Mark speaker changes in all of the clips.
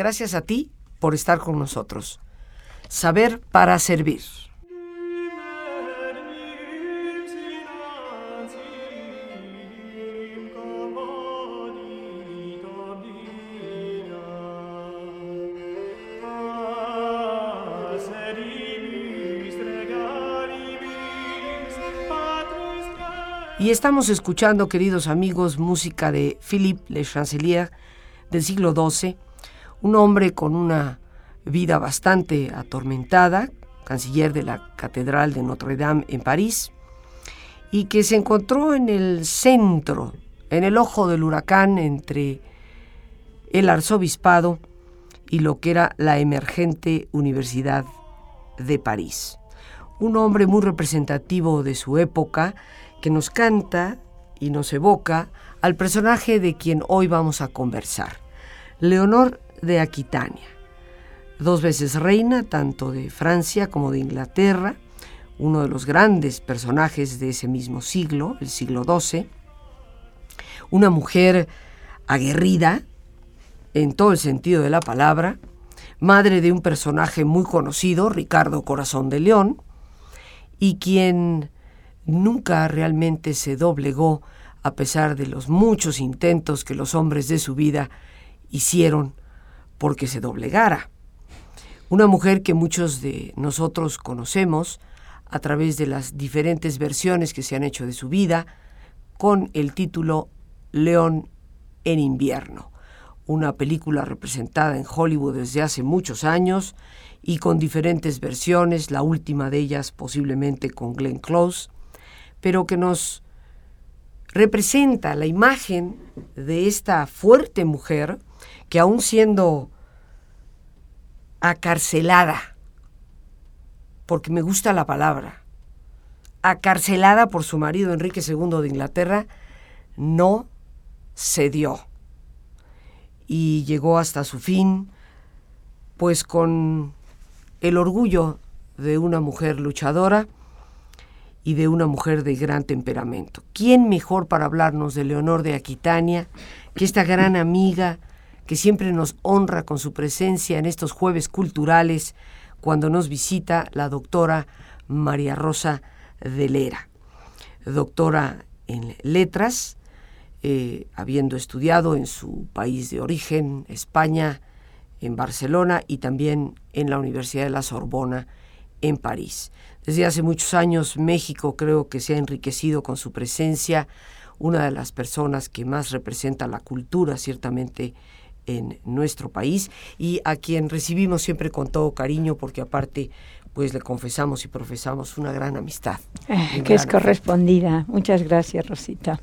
Speaker 1: Gracias a ti por estar con nosotros. Saber para servir. Y estamos escuchando, queridos amigos, música de Philippe Le Chancelier del siglo XII, un hombre con una vida bastante atormentada, canciller de la Catedral de Notre Dame en París, y que se encontró en el centro, en el ojo del huracán entre el arzobispado y lo que era la emergente Universidad de París. Un hombre muy representativo de su época, que nos canta y nos evoca al personaje de quien hoy vamos a conversar, Leonor de Aquitania, dos veces reina tanto de Francia como de Inglaterra, uno de los grandes personajes de ese mismo siglo, el siglo XII, una mujer aguerrida en todo el sentido de la palabra, madre de un personaje muy conocido, Ricardo Corazón de León, y quien nunca realmente se doblegó a pesar de los muchos intentos que los hombres de su vida hicieron porque se doblegara. Una mujer que muchos de nosotros conocemos a través de las diferentes versiones que se han hecho de su vida, con el título León en invierno, una película representada en Hollywood desde hace muchos años y con diferentes versiones, la última de ellas posiblemente con Glenn Close, pero que nos representa la imagen de esta fuerte mujer que aún siendo acarcelada, porque me gusta la palabra, acarcelada por su marido Enrique II de Inglaterra, no cedió y llegó hasta su fin, pues con el orgullo de una mujer luchadora, y de una mujer de gran temperamento. ¿Quién mejor para hablarnos de Leonor de Aquitania que esta gran amiga que siempre nos honra con su presencia en estos jueves culturales cuando nos visita la doctora María Rosa de Lera, doctora en letras, eh, habiendo estudiado en su país de origen, España, en Barcelona y también en la Universidad de la Sorbona en París. Desde hace muchos años México creo que se ha enriquecido con su presencia, una de las personas que más representa la cultura ciertamente en nuestro país y a quien recibimos siempre con todo cariño porque aparte pues le confesamos y profesamos una gran amistad.
Speaker 2: Eh, que es correspondida. Muchas gracias, Rosita.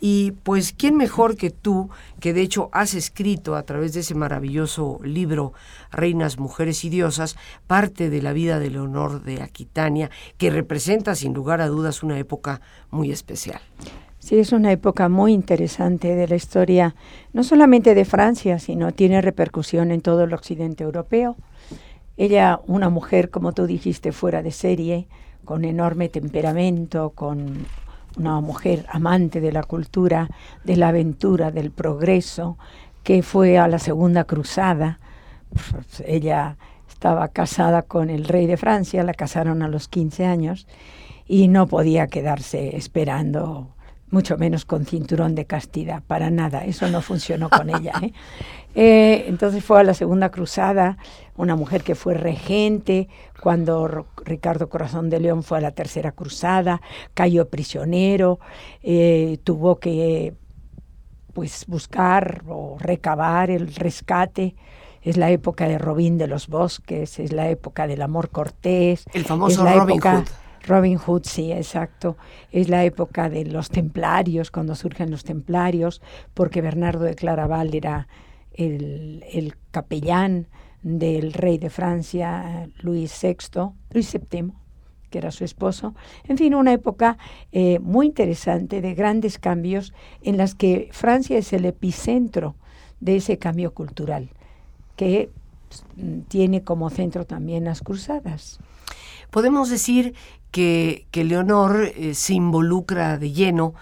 Speaker 1: Y pues, ¿quién mejor que tú, que de hecho has escrito a través de ese maravilloso libro Reinas, Mujeres y Diosas, parte de la vida de Leonor de Aquitania, que representa sin lugar a dudas una época muy especial?
Speaker 2: Sí, es una época muy interesante de la historia, no solamente de Francia, sino tiene repercusión en todo el occidente europeo. Ella, una mujer, como tú dijiste, fuera de serie, con enorme temperamento, con una mujer amante de la cultura, de la aventura, del progreso, que fue a la Segunda Cruzada. Pues, ella estaba casada con el rey de Francia, la casaron a los 15 años y no podía quedarse esperando mucho menos con cinturón de castidad, para nada, eso no funcionó con ella. ¿eh? Eh, entonces fue a la Segunda Cruzada, una mujer que fue regente cuando Ricardo Corazón de León fue a la Tercera Cruzada, cayó prisionero, eh, tuvo que pues buscar o recabar el rescate. Es la época de Robin de los Bosques, es la época del amor cortés.
Speaker 1: El famoso Robin Hood
Speaker 2: Robin Hood, sí, exacto. Es la época de los templarios, cuando surgen los templarios, porque Bernardo de Claraval era el, capellán del rey de Francia, Luis VI, Luis VII, que era su esposo. En fin, una época eh, muy interesante de grandes cambios en las que Francia es el epicentro de ese cambio cultural, que mm, tiene como centro también las cruzadas.
Speaker 1: Podemos decir que, Leonor eh, se involucra de lleno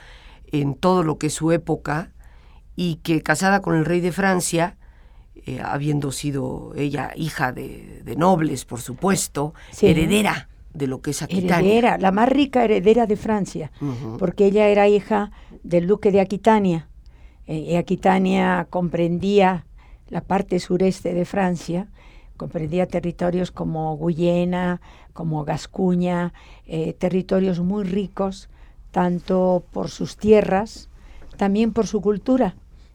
Speaker 1: en todo lo que es su época y que casada con el rey de Francia eh, habiendo sido ella hija de, nobles, por supuesto, heredera de lo que es Aquitania.
Speaker 2: Heredera, la más rica heredera de Francia, porque ella era hija del duque de Aquitania. Eh, y Aquitania comprendía la parte sureste de Francia, comprendía territorios como Guyena, como Gascuña, eh, territorios muy ricos, tanto por sus tierras, también por su cultura,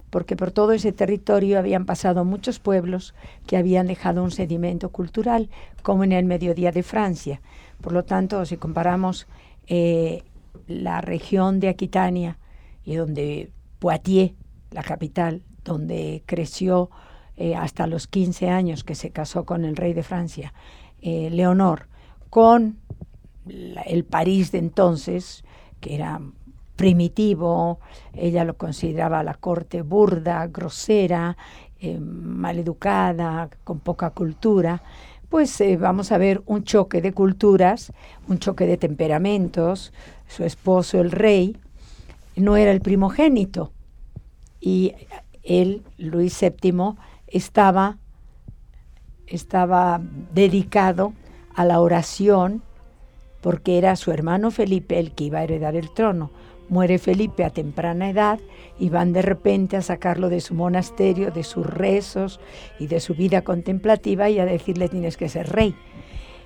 Speaker 2: porque por todo ese territorio habían pasado muchos pueblos que habían dejado un sedimento cultural, como en el mediodía de Francia. Por lo tanto, si comparamos eh, la región de Aquitania y donde Poitiers, la capital, donde creció eh, hasta los 15 años que se casó con el rey de Francia, eh, Leonor, con el París de entonces, que era primitivo, ella lo consideraba la corte burda, grosera, maleducada, con poca cultura, pues eh, vamos a ver un choque de culturas, un choque de temperamentos. Su esposo, el rey, no era el primogénito y él, Luis VII, estaba, estaba dedicado a la oración porque era su hermano Felipe el que iba a heredar el trono. Muere Felipe a temprana edad y van de repente a sacarlo de su monasterio, de sus rezos y de su vida contemplativa y a decirle tienes que ser rey.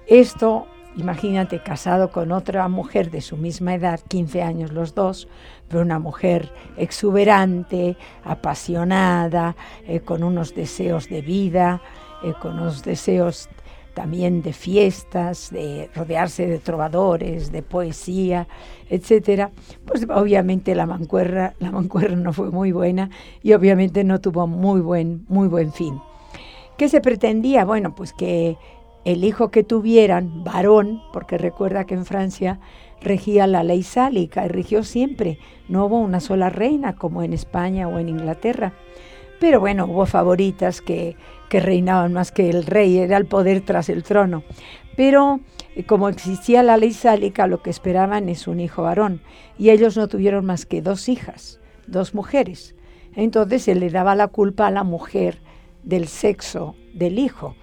Speaker 2: Esto, imagínate, casado con otra mujer de su misma edad, 15 años los dos, pero una mujer exuberante, apasionada, eh, con unos deseos de vida, eh, con unos deseos también de fiestas, de rodearse de trovadores, de poesía, etcétera, pues obviamente la mancuerra, la mancuerra no fue muy buena y obviamente no tuvo muy buen, muy buen fin. ¿Qué se pretendía? Bueno, pues que el hijo que tuvieran, varón, porque recuerda que en Francia regía la ley sálica y rigió siempre, no hubo una sola reina como en España o en Inglaterra. Pero bueno, hubo favoritas que que reinaban más que el rey, era el poder tras el trono. Pero eh, como existía la ley sálica, lo que esperaban es un hijo varón, y ellos no tuvieron más que dos hijas, dos mujeres. Entonces se le daba la culpa a la mujer del sexo del hijo.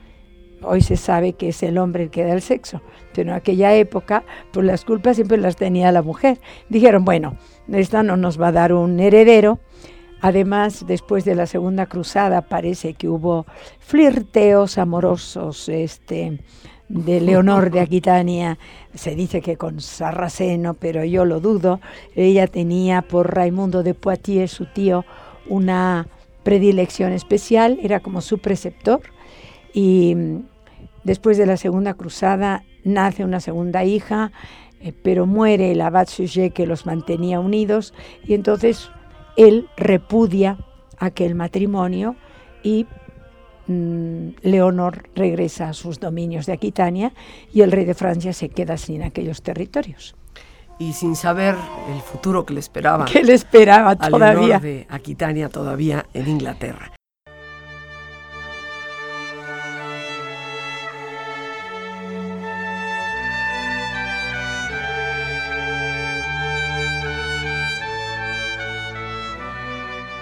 Speaker 2: Hoy se sabe que es el hombre el que da el sexo, pero en aquella época, pues las culpas siempre las tenía la mujer. Dijeron, bueno, esta no nos va a dar un heredero, Además, después de la Segunda Cruzada parece que hubo flirteos amorosos este, de Leonor de Aquitania, se dice que con Sarraceno, pero yo lo dudo. Ella tenía por Raimundo de Poitiers, su tío, una predilección especial, era como su preceptor. Y después de la Segunda Cruzada nace una segunda hija, eh, pero muere el abad Sujet que los mantenía unidos y entonces él repudia aquel matrimonio y mm, Leonor regresa a sus dominios de Aquitania y el rey de Francia se queda sin aquellos territorios.
Speaker 1: Y sin saber el futuro que le esperaba.
Speaker 2: Que le esperaba todavía.
Speaker 1: de Aquitania todavía en Inglaterra.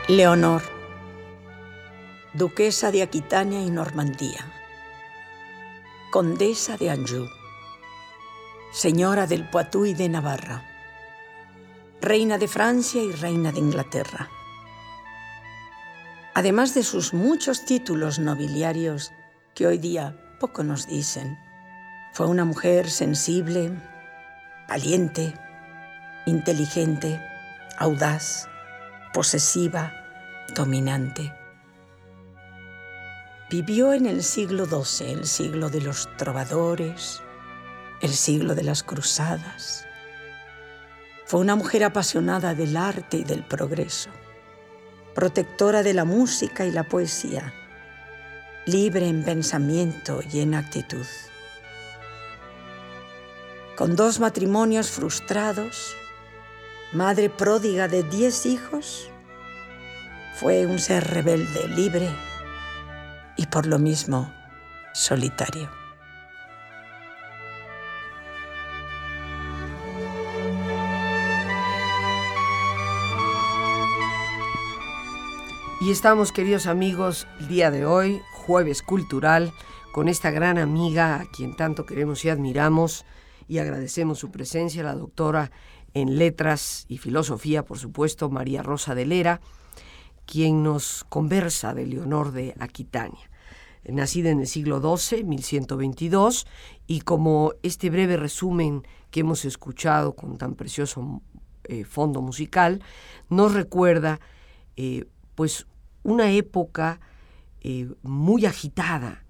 Speaker 3: Leonor, duquesa de Aquitania y Normandía, condesa de Anjou, señora del Poitou y de Navarra, reina de Francia y reina de Inglaterra. Además de sus muchos títulos nobiliarios que hoy día poco nos dicen, fue una mujer sensible, valiente, inteligente, audaz, posesiva, dominante. Vivió en el siglo XII, el siglo de los trovadores, el siglo de las cruzadas. Fue una mujer apasionada del arte y del progreso, protectora de la música y la poesía, libre en pensamiento y en actitud. Con dos matrimonios frustrados, madre pródiga de diez hijos, fue un ser rebelde, libre y por lo mismo solitario.
Speaker 1: Y estamos, queridos amigos, el día de hoy, jueves cultural, con esta gran amiga a quien tanto queremos y admiramos y agradecemos su presencia, la doctora en letras y filosofía, por supuesto, María Rosa de Lera, quien nos conversa de Leonor de Aquitania. Nacida en el siglo XII, 1122, y como este breve resumen que hemos escuchado con tan precioso eh, fondo musical, nos recuerda eh, pues una época eh, muy agitada,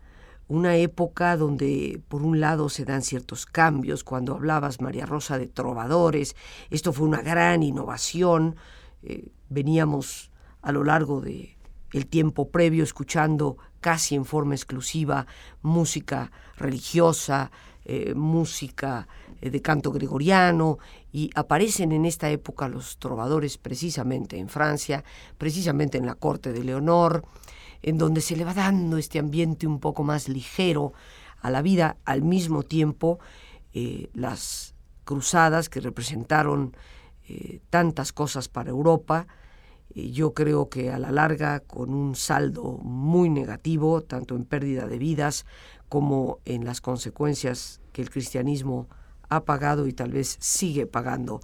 Speaker 1: una época donde por un lado se dan ciertos cambios, cuando hablabas María Rosa de trovadores, esto fue una gran innovación, eh, veníamos a lo largo de el tiempo previo escuchando casi en forma exclusiva música religiosa, eh, música de canto gregoriano, y aparecen en esta época los trovadores precisamente en Francia, precisamente en la corte de Leonor, en donde se le va dando este ambiente un poco más ligero a la vida, al mismo tiempo eh, las cruzadas que representaron eh, tantas cosas para Europa, eh, yo creo que a la larga con un saldo muy negativo, tanto en pérdida de vidas como en las consecuencias que el cristianismo ha pagado y tal vez sigue pagando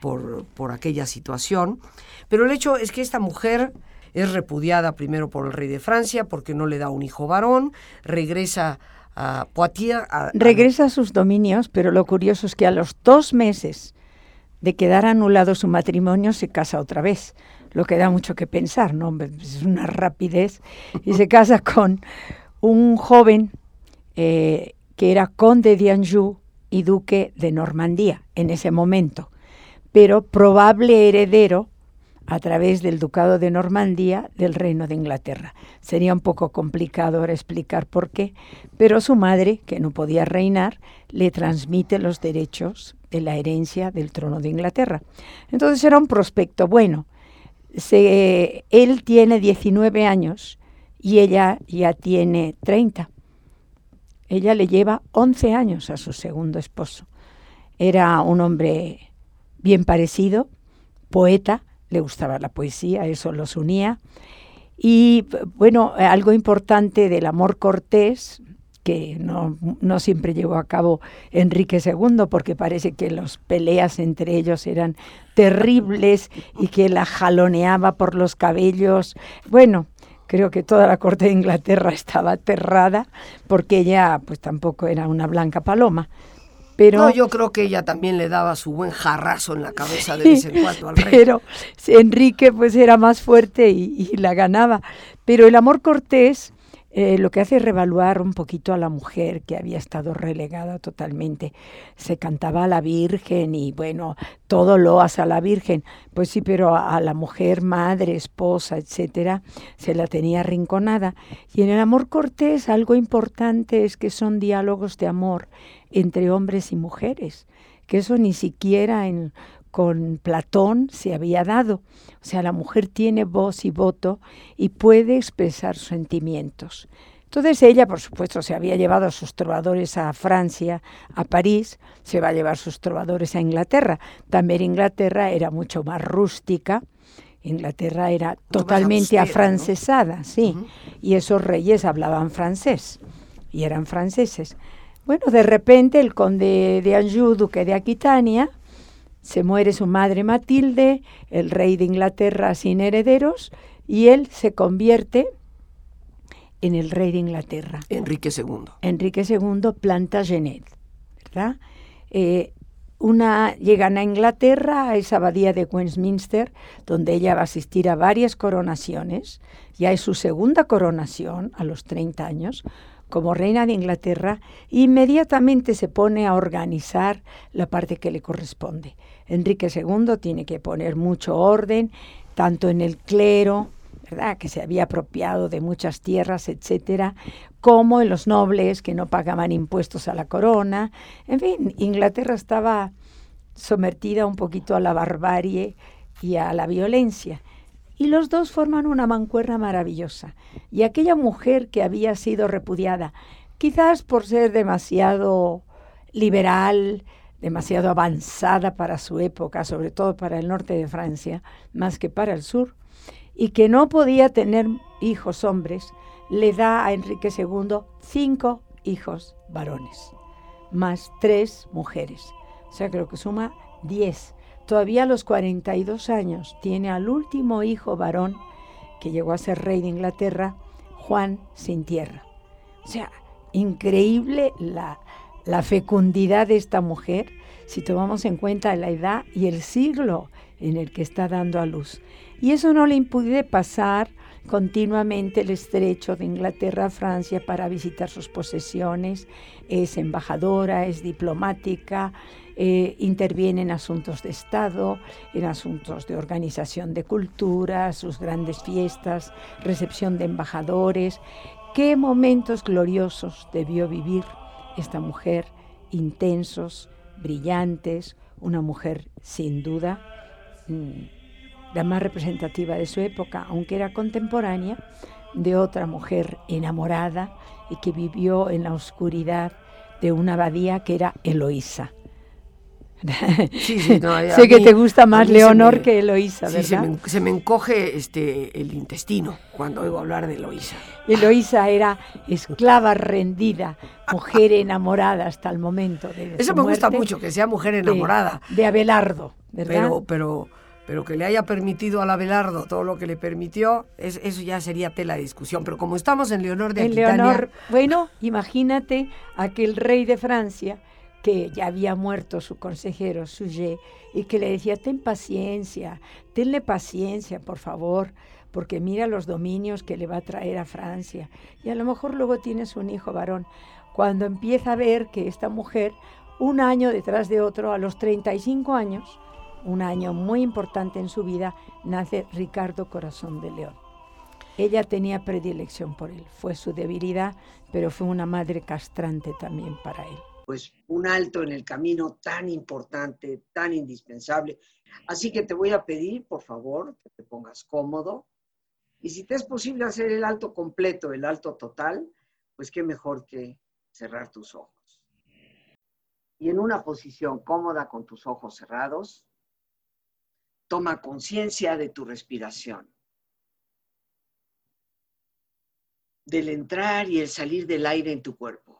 Speaker 1: por, por aquella situación. Pero el hecho es que esta mujer es repudiada primero por el rey de Francia porque no le da un hijo varón, regresa a Poitiers.
Speaker 2: regresa a sus dominios, pero lo curioso es que a los dos meses de quedar anulado su matrimonio se casa otra vez, lo que da mucho que pensar, ¿no? Es una rapidez. Y se casa con un joven eh, que era conde de Anjou y duque de Normandía en ese momento, pero probable heredero a través del ducado de Normandía del reino de Inglaterra. Sería un poco complicado ahora explicar por qué, pero su madre, que no podía reinar, le transmite los derechos de la herencia del trono de Inglaterra. Entonces era un prospecto bueno. Él tiene 19 años y ella ya tiene 30. Ella le lleva 11 años a su segundo esposo. Era un hombre bien parecido, poeta, le gustaba la poesía, eso los unía. Y bueno, algo importante del amor cortés, que no, no, siempre llevó a cabo Enrique II, porque parece que las peleas entre ellos eran terribles y que la jaloneaba por los cabellos. Bueno, creo que toda la corte de Inglaterra estaba aterrada porque ella pues tampoco era una blanca paloma. Pero,
Speaker 1: no, yo creo que ella también le daba su buen jarrazo en la cabeza de vez en cuando al rey.
Speaker 2: Pero Enrique pues era más fuerte y, y la ganaba. Pero el amor cortés eh, lo que hace es revaluar un poquito a la mujer que había estado relegada totalmente. Se cantaba a la Virgen y bueno, todo lo hace a la Virgen. Pues sí, pero a, la mujer, madre, esposa, etcétera, se la tenía arrinconada. Y en el amor cortés algo importante es que son diálogos de amor entre hombres y mujeres, que eso ni siquiera en con Platón se había dado. O sea, la mujer tiene voz y voto y puede expresar sentimientos. Entonces ella, por supuesto, se había llevado a sus trovadores a Francia, a París, se va a llevar sus trovadores a Inglaterra. También Inglaterra era mucho más rústica, Inglaterra era totalmente afrancesada, sí, y esos reyes hablaban francés y eran franceses. Bueno, de repente el conde de Anjou, duque de Aquitania, se muere su madre Matilde, el rey de Inglaterra sin herederos, y él se convierte en el rey de Inglaterra.
Speaker 1: Enrique II.
Speaker 2: Enrique II planta Genet, ¿verdad? Eh, una, llegan a Inglaterra, a esa abadía de Westminster, donde ella va a asistir a varias coronaciones. Ya es su segunda coronación a los 30 años como reina de Inglaterra, inmediatamente se pone a organizar la parte que le corresponde. Enrique II tiene que poner mucho orden, tanto en el clero, ¿verdad? que se había apropiado de muchas tierras, etcétera, como en los nobles que no pagaban impuestos a la corona. En fin, Inglaterra estaba sometida un poquito a la barbarie y a la violencia y los dos forman una mancuerna maravillosa. Y aquella mujer que había sido repudiada, quizás por ser demasiado liberal, demasiado avanzada para su época, sobre todo para el norte de Francia, más que para el sur, y que no podía tener hijos hombres, le da a Enrique II cinco hijos varones, más tres mujeres. O sea, creo que suma diez. Todavía a los 42 años tiene al último hijo varón, que llegó a ser rey de Inglaterra, Juan sin tierra. O sea, increíble la, la fecundidad de esta mujer si tomamos en cuenta la edad y el siglo en el que está dando a luz. Y eso no le impide pasar continuamente el estrecho de Inglaterra a Francia para visitar sus posesiones, es embajadora, es diplomática, eh, interviene en asuntos de Estado, en asuntos de organización de cultura, sus grandes fiestas, recepción de embajadores. Qué momentos gloriosos debió vivir esta mujer, intensos, brillantes, una mujer sin duda mm, la más representativa de su época, aunque era contemporánea, de otra mujer enamorada y que vivió en la oscuridad de una abadía que era Eloísa. sé que te gusta más Leonor que Eloísa, ¿verdad?
Speaker 4: Se me, encoge este, el intestino cuando oigo hablar de Eloísa.
Speaker 2: Eloísa era esclava rendida, mujer enamorada hasta el momento de
Speaker 4: Eso me gusta mucho, que sea mujer enamorada.
Speaker 2: De, Abelardo, ¿verdad?
Speaker 4: Pero, pero pero que le haya permitido al Abelardo todo lo que le permitió, eso ya sería tela de discusión. Pero como estamos en Leonor de Aquitania... Leonor,
Speaker 2: bueno, imagínate aquel rey de Francia que ya había muerto su consejero Sujet y que le decía, ten paciencia, tenle paciencia, por favor, porque mira los dominios que le va a traer a Francia. Y a lo mejor luego tienes un hijo varón. Cuando empieza a ver que esta mujer, un año detrás de otro, a los 35 años, un año muy importante en su vida, nace Ricardo Corazón de León. Ella tenía predilección por él, fue su debilidad, pero fue una madre castrante también para él.
Speaker 4: Pues un alto en el camino tan importante, tan indispensable. Así que te voy a pedir, por favor, que te pongas cómodo. Y si te es posible hacer el alto completo, el alto total, pues qué mejor que cerrar tus ojos. Y en una posición cómoda con tus ojos cerrados, Toma conciencia de tu respiración, del entrar y el salir del aire en tu cuerpo.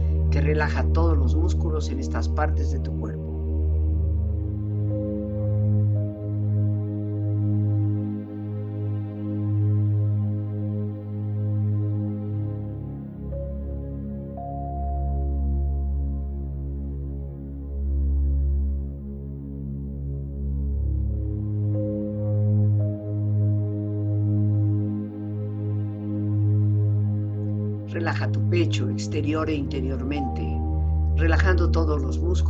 Speaker 4: que relaja todos los músculos en estas partes de tu cuerpo. Relaja tu pecho exterior e los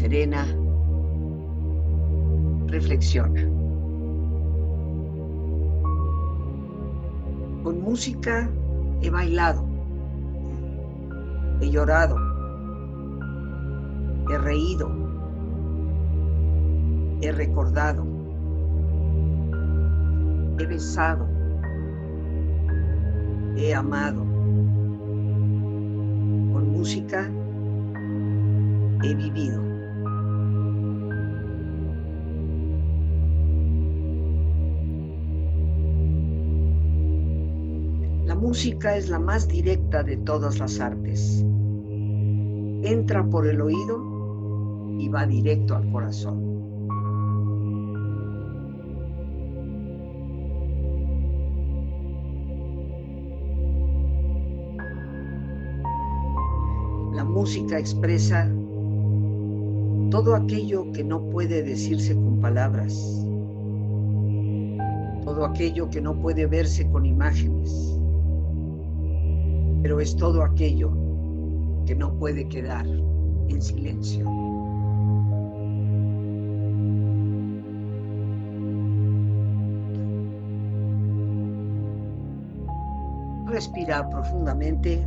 Speaker 4: Serena, reflexiona. Con música he bailado, he llorado, he reído, he recordado, he besado, he amado. Con música he vivido. Música es la más directa de todas las artes. Entra por el oído y va directo al corazón. La música expresa todo aquello que no puede decirse con palabras, todo aquello que no puede verse con imágenes, pero es todo aquello que no puede quedar en silencio. Respira profundamente.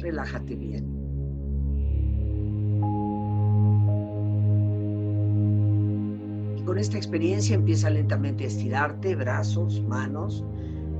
Speaker 4: Relájate bien. Y con esta experiencia empieza lentamente a estirarte, brazos, manos,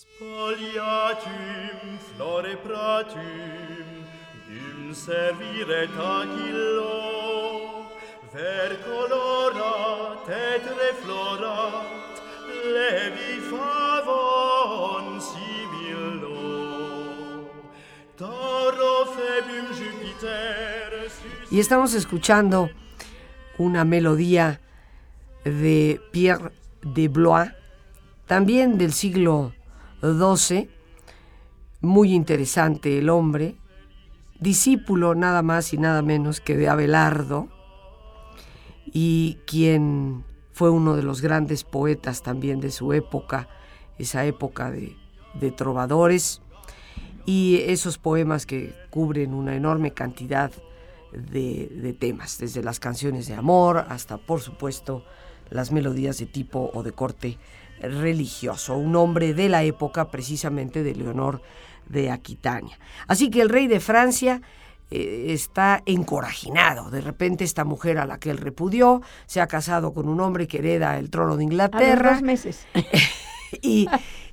Speaker 4: Spoliatum flore pratum, dum servire tagillo, ver colorat et reflorat, levi favon
Speaker 1: Y estamos escuchando una melodía de Pierre de Blois, también del siglo XII, muy interesante el hombre, discípulo nada más y nada menos que de Abelardo, y quien fue uno de los grandes poetas también de su época, esa época de, de trovadores y esos poemas que cubren una enorme cantidad de, temas, desde las canciones de amor hasta, por supuesto, las melodías de tipo o de corte religioso, un hombre de la época precisamente de Leonor de Aquitania. Así que el rey de Francia eh, está encorajinado. De repente esta mujer a la que él repudió se ha casado con un hombre que hereda el trono de Inglaterra.
Speaker 2: A dos meses.
Speaker 1: y,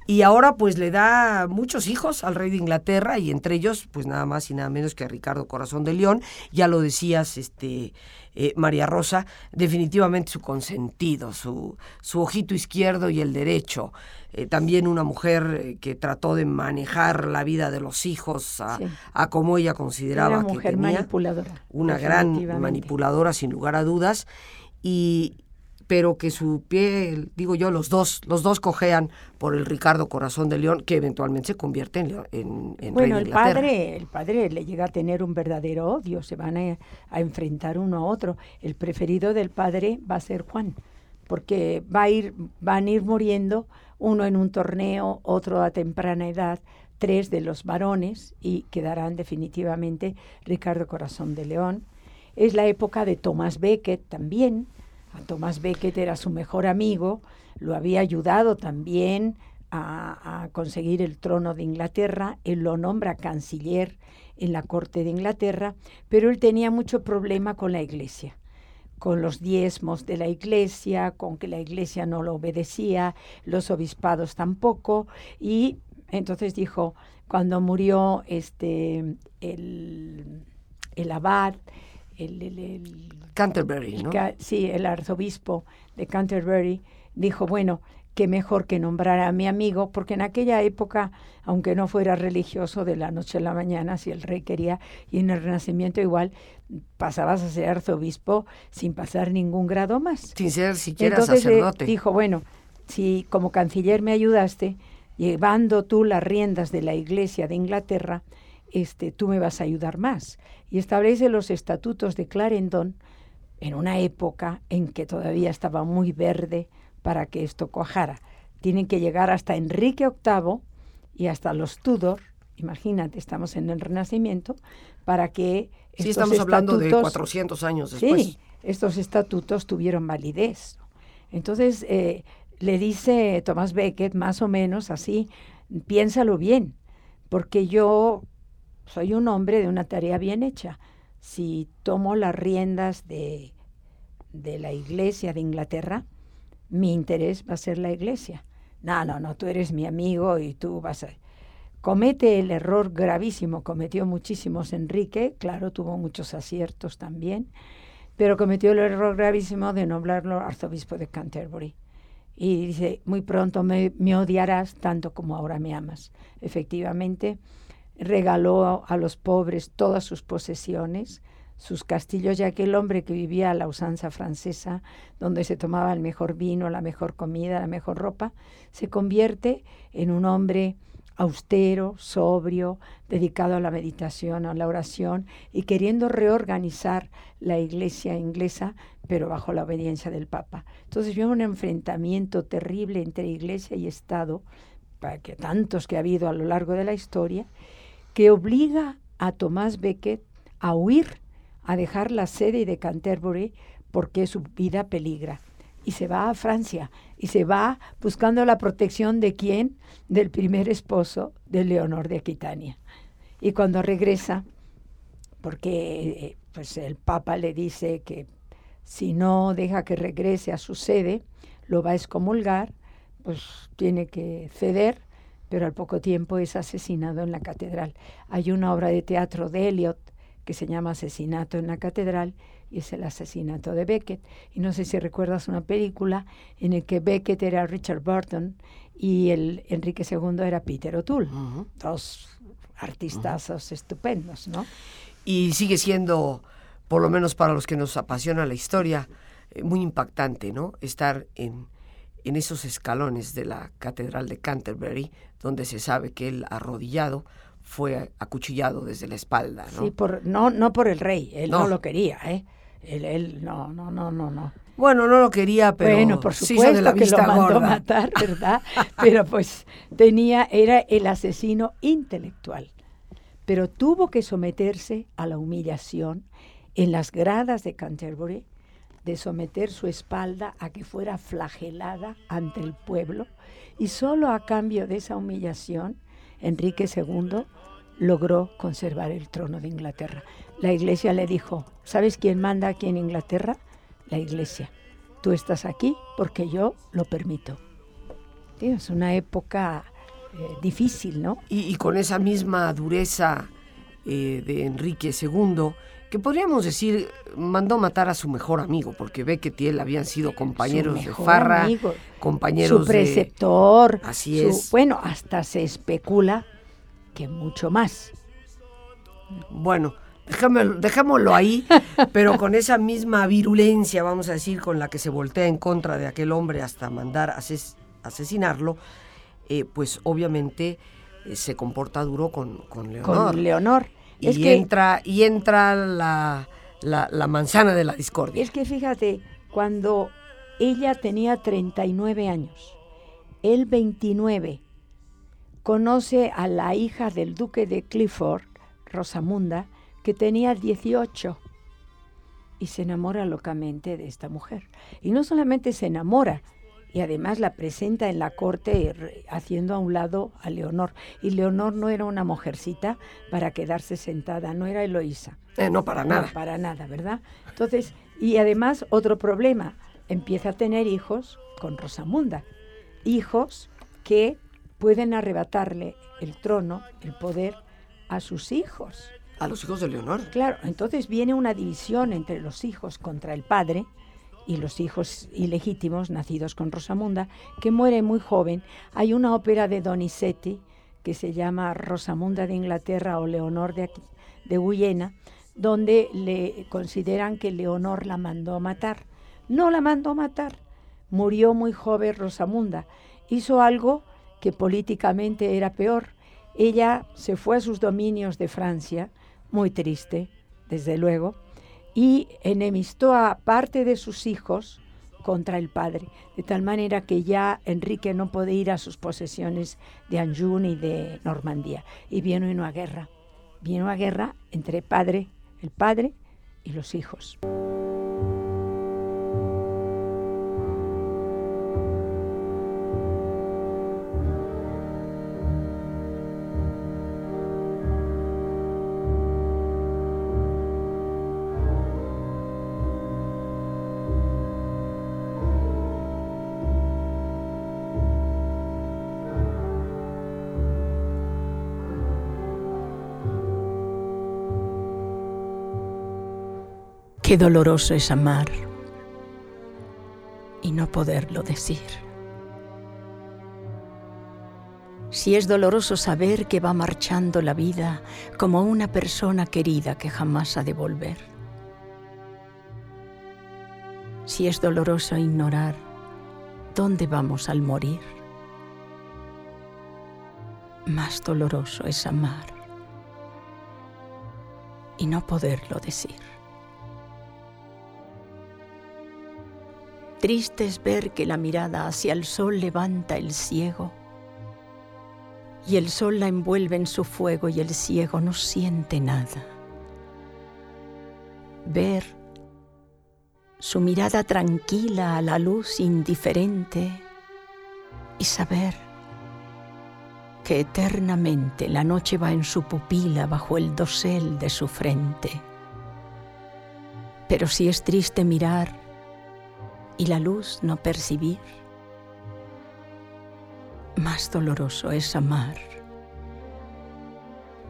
Speaker 1: y ahora pues le da muchos hijos al rey de Inglaterra y entre ellos pues nada más y nada menos que a Ricardo Corazón de León, ya lo decías este eh, María Rosa, definitivamente su consentido, su, su ojito izquierdo y el derecho. Eh, también una mujer eh, que trató de manejar la vida de los hijos a, como ella consideraba
Speaker 2: una mujer
Speaker 1: que
Speaker 2: manipuladora,
Speaker 1: una gran manipuladora sin lugar a dudas. Y, pero que su pie, digo yo, los dos, los dos cojean por el Ricardo Corazón de León, que eventualmente se convierte en, en,
Speaker 2: bueno, el padre, el padre le llega a tener un verdadero odio, se van a, enfrentar uno a otro. El preferido del padre va a ser Juan, porque va a ir, van a ir muriendo uno en un torneo, otro a temprana edad, tres de los varones y quedarán definitivamente Ricardo Corazón de León. Es la época de Thomas Becket también, Thomas Becket era su mejor amigo, lo había ayudado también a, conseguir el trono de Inglaterra, él lo nombra canciller en la corte de Inglaterra, pero él tenía mucho problema con la iglesia con los diezmos de la iglesia, con que la iglesia no lo obedecía, los obispados tampoco, y entonces dijo, cuando murió este el, el abad, el,
Speaker 1: Canterbury, ¿no?
Speaker 2: sí, el arzobispo de Canterbury dijo, bueno, qué mejor que nombrar a mi amigo, porque en aquella época, aunque no fuera religioso de la noche a la mañana, si el rey quería, y en el Renacimiento igual, pasabas a ser arzobispo sin pasar ningún grado más.
Speaker 1: Sin ser siquiera Entonces, eh, sacerdote.
Speaker 2: dijo, bueno, si como canciller me ayudaste, llevando tú las riendas de la Iglesia de Inglaterra, este, tú me vas a ayudar más. Y establece los estatutos de Clarendon en una época en que todavía estaba muy verde para que esto cuajara. Tienen que llegar hasta Enrique VIII y hasta los Tudor, imagínate, estamos en el Renacimiento, para que...
Speaker 1: Sí, estamos hablando de 400 años después.
Speaker 2: Sí, estos estatutos tuvieron validez. Entonces, eh, le dice Thomas Becket, más o menos así, piénsalo bien, porque yo soy un hombre de una tarea bien hecha. Si tomo las riendas de, de la iglesia de Inglaterra, mi interés va a ser la iglesia. No, no, no, tú eres mi amigo y tú vas a... Comete el error gravísimo, cometió muchísimos Enrique, claro, tuvo muchos aciertos también, pero cometió el error gravísimo de nomblarlo arzobispo de Canterbury. Y dice, muy pronto me, me odiarás tanto como ahora me amas. Efectivamente, regaló a los pobres todas sus posesiones, sus castillos, ya que el hombre que vivía a la usanza francesa, donde se tomaba el mejor vino, la mejor comida, la mejor ropa, se convierte en un hombre austero, sobrio, dedicado a la meditación, a la oración y queriendo reorganizar la iglesia inglesa, pero bajo la obediencia del Papa. Entonces vio un enfrentamiento terrible entre iglesia y Estado, para que tantos que ha habido a lo largo de la historia, que obliga a Tomás Becket a huir, a dejar la sede de Canterbury porque su vida peligra y se va a Francia y se va buscando la protección de quién? Del primer esposo de Leonor de Aquitania. Y cuando regresa, porque eh, pues el Papa le dice que si no deja que regrese a su sede, lo va a excomulgar, pues tiene que ceder, pero al poco tiempo es asesinado en la catedral. Hay una obra de teatro de Eliot que se llama Asesinato en la Catedral y es el asesinato de Beckett. Y no sé si recuerdas una película en la que Beckett era Richard Burton y el Enrique II era Peter O'Toole. Dos artistazos estupendos, ¿no?
Speaker 1: Y sigue siendo, por lo menos para los que nos apasiona la historia, eh, muy impactante, ¿no? Estar en, en esos escalones de la Catedral de Canterbury, donde se sabe que él arrodillado fue acuchillado desde la espalda, ¿no?
Speaker 2: Sí, por, no, no por el rey, él no lo quería, ¿eh? Él, no, no, no, no, no.
Speaker 1: Bueno, no lo quería, pero
Speaker 2: bueno, por supuesto la que lo mandó matar, ¿verdad? pero pues tenía, era el asesino intelectual. Pero tuvo que someterse a la humillación en las gradas de Canterbury, de someter su espalda a que fuera flagelada ante el pueblo, y solo a cambio de esa humillación, Enrique II logró conservar el trono de Inglaterra. La iglesia le dijo, ¿sabes quién manda aquí en Inglaterra? La iglesia. Tú estás aquí porque yo lo permito. es una época eh, difícil, ¿no?
Speaker 1: Y, con esa misma dureza eh, de Enrique II, que podríamos decir mandó matar a su mejor amigo, porque ve que él habían sido compañeros de farra, compañeros
Speaker 2: su preceptor,
Speaker 1: así es.
Speaker 2: Bueno, hasta se especula que mucho más.
Speaker 1: Bueno, dejémoslo ahí, pero con esa misma virulencia, vamos a decir, con la que se voltea en contra de aquel hombre hasta mandar a asesinarlo, eh, pues obviamente eh, se comporta duro con, con Leonor.
Speaker 2: Con Leonor.
Speaker 1: Y, entra, y entra la, la, manzana de la discordia.
Speaker 2: Es que fíjate, cuando ella tenía 39 años, él 29, conoce a la hija del duque de Clifford, Rosamunda, que tenía 18 y se enamora locamente de esta mujer. Y no solamente se enamora, y además la presenta en la corte haciendo a un lado a Leonor. Y Leonor no era una mujercita para quedarse sentada, no era Eloísa.
Speaker 1: Eh, no, para nada.
Speaker 2: para nada, ¿verdad? Entonces, y además otro problema, empieza a tener hijos con Rosamunda, hijos que pueden arrebatarle el trono, el poder a sus hijos.
Speaker 1: A los hijos de Leonor.
Speaker 2: Claro, entonces viene una división entre los hijos contra el padre y los hijos ilegítimos nacidos con Rosamunda, que muere muy joven. Hay una ópera de Donizetti que se llama Rosamunda de Inglaterra o Leonor de, de Guyena, donde le consideran que Leonor la mandó a matar. No la mandó a matar, murió muy joven Rosamunda. Hizo algo que políticamente era peor. Ella se fue a sus dominios de Francia, muy triste, desde luego, y enemistó a parte de sus hijos contra el padre, de tal manera que ya Enrique no puede ir a sus posesiones de Anjou y de Normandía. Y viene una guerra, viene una guerra entre padre, el padre y los hijos. Qué doloroso es amar y no poderlo decir. Si es doloroso saber que va marchando la vida como una persona querida que jamás ha de volver.
Speaker 3: si es doloroso ignorar dónde vamos al morir, más doloroso es amar y no poderlo decir. Triste es ver que la mirada hacia el sol levanta el ciego y el sol la envuelve en su fuego y el ciego no siente nada. Ver su mirada tranquila a la luz indiferente y saber que eternamente la noche va en su pupila bajo el dosel de su frente. Pero si es triste mirar y la luz no percibir, más doloroso es amar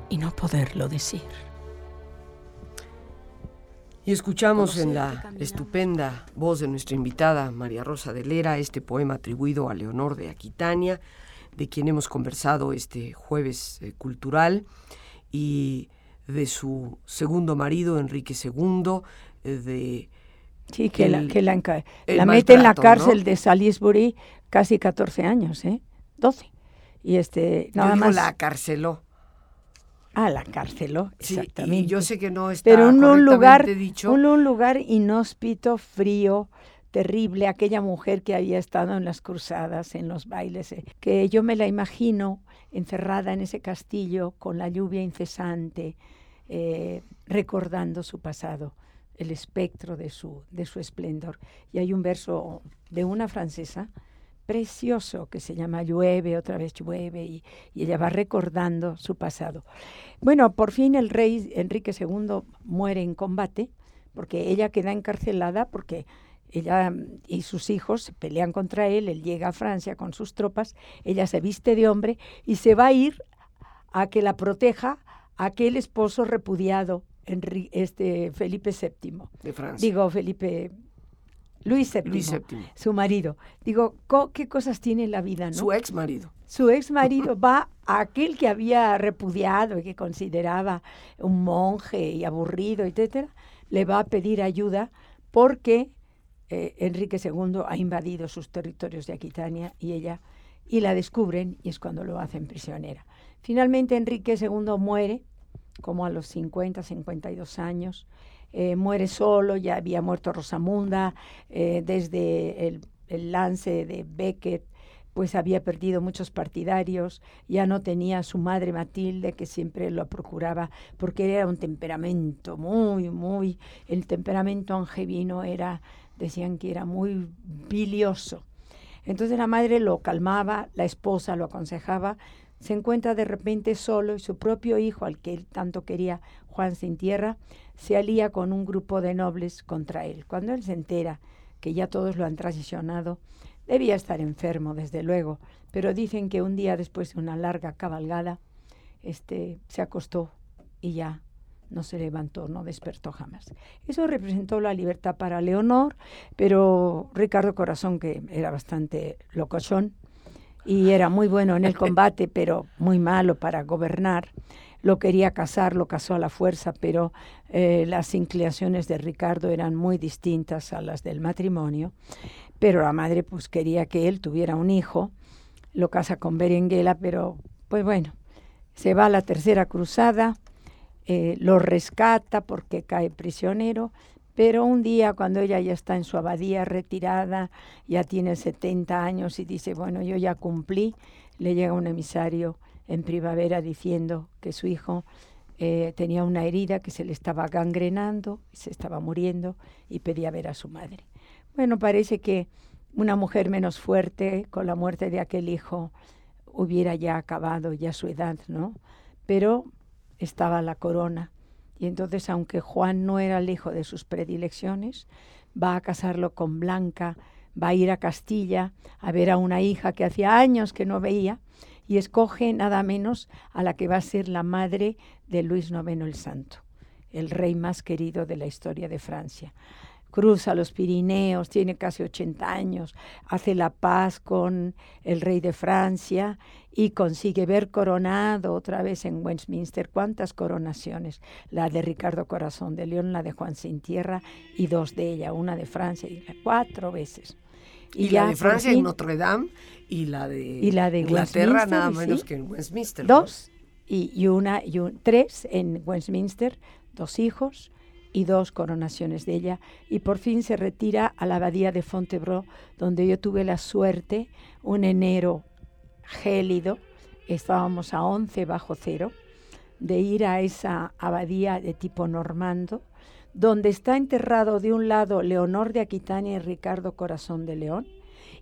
Speaker 3: y no poderlo decir.
Speaker 1: Y escuchamos en la estupenda voz de nuestra invitada María Rosa de Lera este poema atribuido a Leonor de Aquitania, de quien hemos conversado este jueves eh, cultural, y de su segundo marido, Enrique II, eh, de
Speaker 2: Sí, que, la, que la, la mete en la cárcel de Salisbury casi 14 años, ¿eh? 12. Y este,
Speaker 1: nada más. la carceló.
Speaker 2: Ah, la carceló, exactamente.
Speaker 1: y yo sé que no está
Speaker 2: Pero en un lugar,
Speaker 1: dicho.
Speaker 2: Un, un lugar inhóspito, frío, terrible, aquella mujer que había estado en las cruzadas, en los bailes, eh, que yo me la imagino encerrada en ese castillo con la lluvia incesante, eh, recordando su pasado el espectro de su, de su esplendor. Y hay un verso de una francesa precioso que se llama Llueve, otra vez llueve, y, ella va recordando su pasado. Bueno, por fin el rey Enrique II muere en combate, porque ella queda encarcelada, porque ella y sus hijos pelean contra él, él llega a Francia con sus tropas, ella se viste de hombre y se va a ir a que la proteja aquel esposo repudiado este Felipe VII.
Speaker 1: De Francia.
Speaker 2: Digo, Felipe Luis VII, su marido. Digo, ¿qué cosas tiene la vida, no?
Speaker 1: Su ex marido.
Speaker 2: Su ex marido va a aquel que había repudiado y que consideraba un monje y aburrido, etcétera, le va a pedir ayuda porque eh, Enrique II ha invadido sus territorios de Aquitania y ella y la descubren y es cuando lo hacen prisionera. Finalmente Enrique II muere como a los 50, 52 años. Eh, muere solo, ya había muerto Rosamunda, eh, desde el, lance de Beckett, pues había perdido muchos partidarios, ya no tenía su madre Matilde, que siempre lo procuraba, porque era un temperamento muy, muy, el temperamento angevino era, decían que era muy bilioso. Entonces la madre lo calmaba, la esposa lo aconsejaba, se encuentra de repente solo y su propio hijo, al que él tanto quería, Juan sin tierra, se alía con un grupo de nobles contra él. Cuando él se entera que ya todos lo han traicionado, debía estar enfermo, desde luego, pero dicen que un día después de una larga cabalgada, este, se acostó y ya no se levantó, no despertó jamás. Eso representó la libertad para Leonor, pero Ricardo Corazón, que era bastante locochón, y era muy bueno en el combate, pero muy malo para gobernar. Lo quería casar, lo casó a la fuerza, pero eh, las inclinaciones de Ricardo eran muy distintas a las del matrimonio. Pero la madre pues quería que él tuviera un hijo, lo casa con Berenguela, pero pues bueno, se va a la tercera cruzada, eh, lo rescata porque cae prisionero, pero un día cuando ella ya está en su abadía retirada, ya tiene 70 años y dice, bueno, yo ya cumplí, le llega un emisario en primavera diciendo que su hijo eh, tenía una herida que se le estaba gangrenando, se estaba muriendo y pedía ver a su madre. Bueno, parece que una mujer menos fuerte con la muerte de aquel hijo hubiera ya acabado ya su edad, ¿no? Pero estaba la corona y entonces, aunque Juan no era el hijo de sus predilecciones, va a casarlo con Blanca, va a ir a Castilla a ver a una hija que hacía años que no veía y escoge nada menos a la que va a ser la madre de Luis IX el Santo, el rey más querido de la historia de Francia. Cruza los Pirineos, tiene casi 80 años, hace la paz con el rey de Francia y consigue ver coronado otra vez en Westminster. ¿Cuántas coronaciones? La de Ricardo Corazón de León, la de Juan Sin Tierra y dos de ella, una de Francia y cuatro veces.
Speaker 1: Y, la de Francia en Notre Dame y la de,
Speaker 2: y la de
Speaker 1: Inglaterra nada menos que en Westminster.
Speaker 2: Dos y, y, una y un, tres en Westminster, dos hijos y dos coronaciones de ella y por fin se retira a la abadía de Fontevraud donde yo tuve la suerte un enero gélido estábamos a 11 bajo cero de ir a esa abadía de tipo normando donde está enterrado de un lado Leonor de Aquitania y Ricardo Corazón de León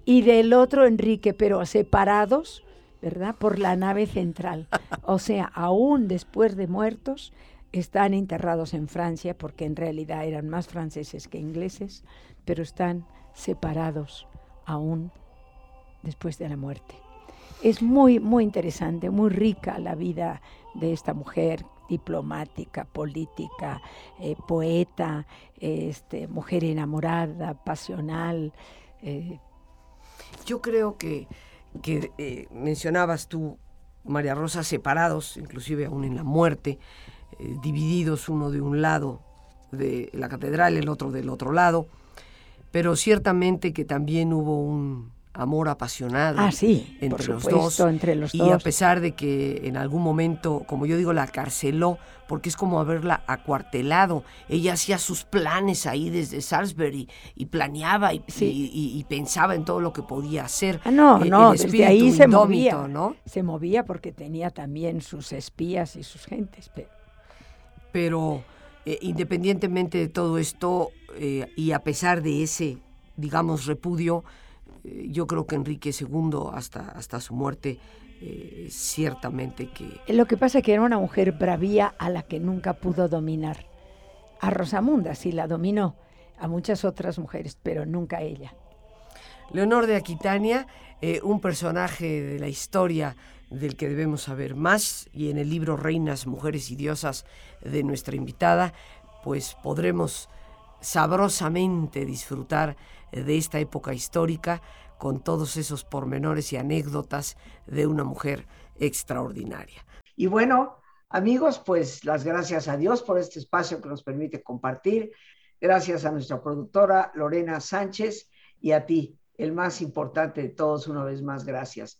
Speaker 2: y del otro Enrique pero separados ¿verdad? Por la nave central. O sea, aún después de muertos, están enterrados en Francia porque en realidad eran más franceses que ingleses, pero están separados aún después de la muerte. Es muy, muy interesante, muy rica la vida de esta mujer diplomática, política, eh, poeta, este, mujer enamorada, pasional. Eh.
Speaker 1: Yo creo que, que eh, mencionabas tú, María Rosa, separados, inclusive aún en la muerte, eh, divididos uno de un lado de la catedral, el otro del otro lado, pero ciertamente que también hubo un amor apasionado
Speaker 2: ah,
Speaker 1: entre, los dos,
Speaker 2: entre los
Speaker 1: y a pesar de que en algún momento, como yo digo, la carceló, porque es como haberla acuartelado. Ella hacía sus planes ahí desde Salisbury y planeaba y, pensaba en todo lo que podía hacer.
Speaker 2: Ah, no, eh, no, desde ahí se movía, ¿no? Se movía porque tenía también sus espías y sus gentes, pero
Speaker 1: pero eh, independientemente de todo esto eh, y a pesar de ese, digamos, repudio, eh, yo creo que Enrique II hasta, hasta su muerte ciertamente que...
Speaker 2: Lo que pasa es que era una mujer bravía a la que nunca pudo dominar. A Rosamunda sí la dominó, a muchas otras mujeres, pero nunca a ella.
Speaker 1: Leonor de Aquitania, un personaje de la historia del que debemos saber más y en el libro Reinas, Mujeres y Diosas de nuestra invitada, pues podremos sabrosamente disfrutar de esta época histórica con todos esos pormenores y anécdotas de una mujer extraordinaria.
Speaker 4: Y bueno, amigos, pues las gracias a Dios por este espacio que nos permite compartir. Gracias a nuestra productora Lorena Sánchez y a ti, el más importante de todos, una vez más, gracias.